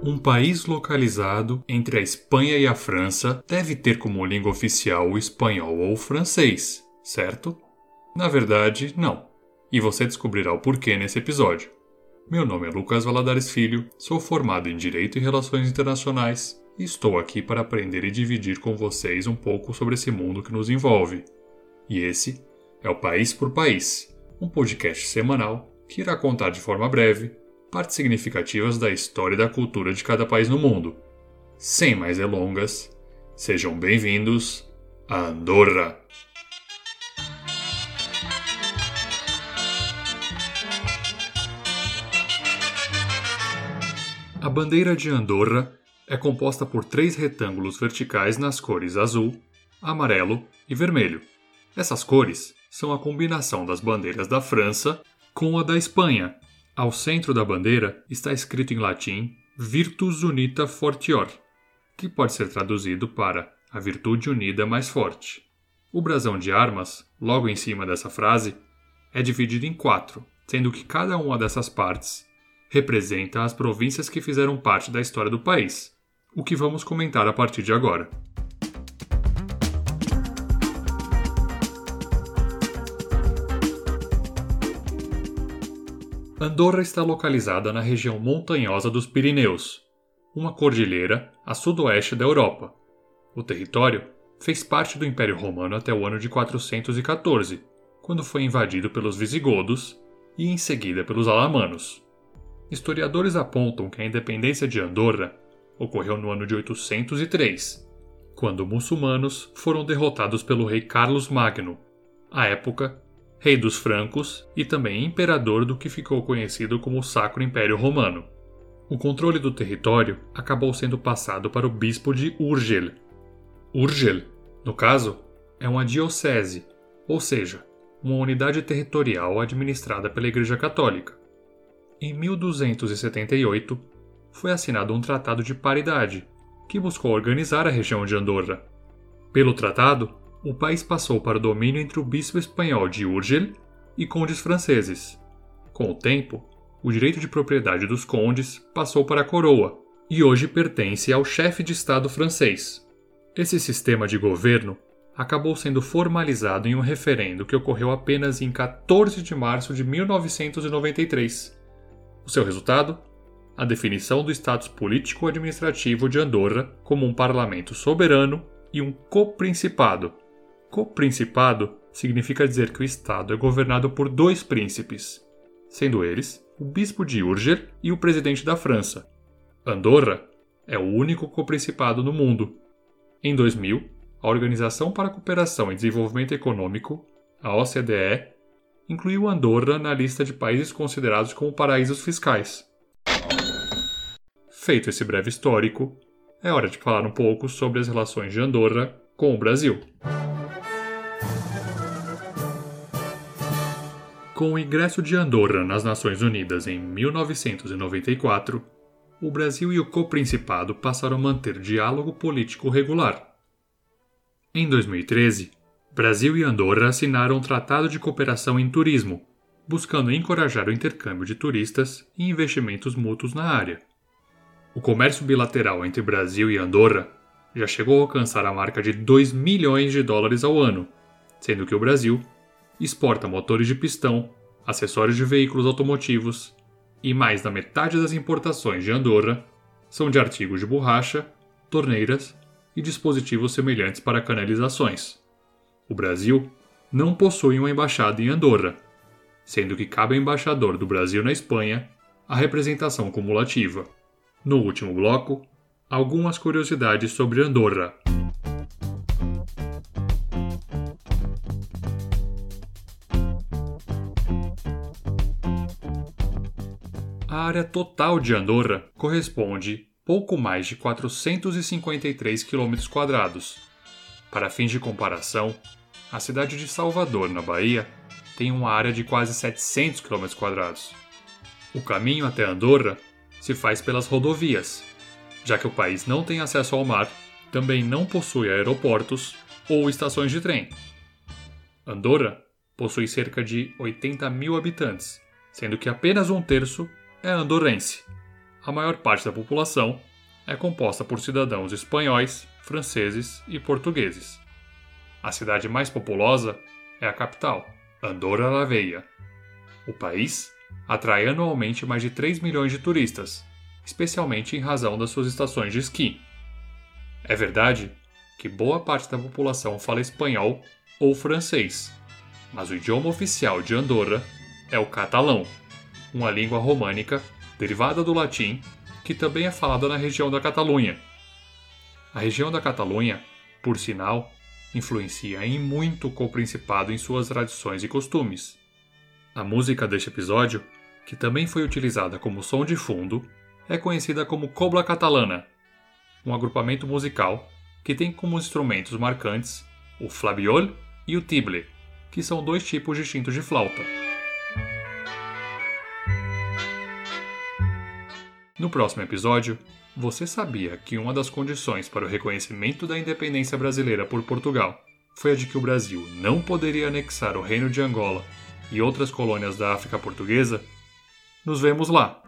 Um país localizado entre a Espanha e a França deve ter como língua oficial o espanhol ou o francês, certo? Na verdade, não. E você descobrirá o porquê nesse episódio. Meu nome é Lucas Valadares Filho, sou formado em Direito e Relações Internacionais e estou aqui para aprender e dividir com vocês um pouco sobre esse mundo que nos envolve. E esse é o País por País, um podcast semanal que irá contar de forma breve partes significativas da história e da cultura de cada país no mundo. Sem mais delongas, sejam bem-vindos a Andorra! A bandeira de Andorra é composta por três retângulos verticais nas cores azul, amarelo e vermelho. Essas cores são a combinação das bandeiras da França com a da Espanha, ao centro da bandeira está escrito em latim Virtus Unita Fortior, que pode ser traduzido para a virtude unida mais forte. O brasão de armas, logo em cima dessa frase, é dividido em quatro, sendo que cada uma dessas partes representa as províncias que fizeram parte da história do país, o que vamos comentar a partir de agora. Andorra está localizada na região montanhosa dos Pirineus, uma cordilheira a sudoeste da Europa. O território fez parte do Império Romano até o ano de 414, quando foi invadido pelos visigodos e em seguida pelos alamanos. Historiadores apontam que a independência de Andorra ocorreu no ano de 803, quando muçulmanos foram derrotados pelo rei Carlos Magno, à época rei dos francos e também imperador do que ficou conhecido como o Sacro Império Romano. O controle do território acabou sendo passado para o bispo de Urgel. Urgel, no caso, é uma diocese, ou seja, uma unidade territorial administrada pela Igreja Católica. Em 1278, foi assinado um tratado de paridade, que buscou organizar a região de Andorra. Pelo tratado, o país passou para o domínio entre o bispo espanhol de Urgel e condes franceses. Com o tempo, o direito de propriedade dos condes passou para a coroa e hoje pertence ao chefe de Estado francês. Esse sistema de governo acabou sendo formalizado em um referendo que ocorreu apenas em 14 de março de 1993. O seu resultado? A definição do status político-administrativo de Andorra como um parlamento soberano e um coprincipado, Co-principado significa dizer que o Estado é governado por dois príncipes, sendo eles o bispo de Urger e o presidente da França. Andorra é o único coprincipado no mundo. Em 2000, a Organização para a Cooperação e Desenvolvimento Econômico, a OCDE, incluiu Andorra na lista de países considerados como paraísos fiscais. Feito esse breve histórico, é hora de falar um pouco sobre as relações de Andorra com o Brasil. Com o ingresso de Andorra nas Nações Unidas em 1994, o Brasil e o co-principado passaram a manter diálogo político regular. Em 2013, Brasil e Andorra assinaram um tratado de cooperação em turismo, buscando encorajar o intercâmbio de turistas e investimentos mútuos na área. O comércio bilateral entre Brasil e Andorra já chegou a alcançar a marca de 2 milhões de dólares ao ano, sendo que o Brasil exporta motores de pistão, acessórios de veículos automotivos e mais da metade das importações de Andorra são de artigos de borracha, torneiras e dispositivos semelhantes para canalizações. O Brasil não possui uma embaixada em Andorra, sendo que cabe ao embaixador do Brasil na Espanha a representação cumulativa. No último bloco, algumas curiosidades sobre Andorra. A área total de Andorra corresponde pouco mais de 453 km. Para fins de comparação, a cidade de Salvador, na Bahia, tem uma área de quase 700 km. O caminho até Andorra se faz pelas rodovias, já que o país não tem acesso ao mar, também não possui aeroportos ou estações de trem. Andorra possui cerca de 80 mil habitantes, sendo que apenas um terço é andorrense. a maior parte da população é composta por cidadãos espanhóis, franceses e portugueses. A cidade mais populosa é a capital, Andorra la Vella. O país atrai anualmente mais de 3 milhões de turistas, especialmente em razão das suas estações de esqui. É verdade que boa parte da população fala espanhol ou francês, mas o idioma oficial de Andorra é o catalão, uma língua românica derivada do latim que também é falada na região da Catalunha. A região da Catalunha, por sinal, influencia em muito o Principado em suas tradições e costumes. A música deste episódio, que também foi utilizada como som de fundo, é conhecida como Cobla Catalana, um agrupamento musical que tem como instrumentos marcantes o flabiol e o tible, que são dois tipos distintos de flauta. No próximo episódio, você sabia que uma das condições para o reconhecimento da independência brasileira por Portugal foi a de que o Brasil não poderia anexar o Reino de Angola e outras colônias da África Portuguesa? Nos vemos lá!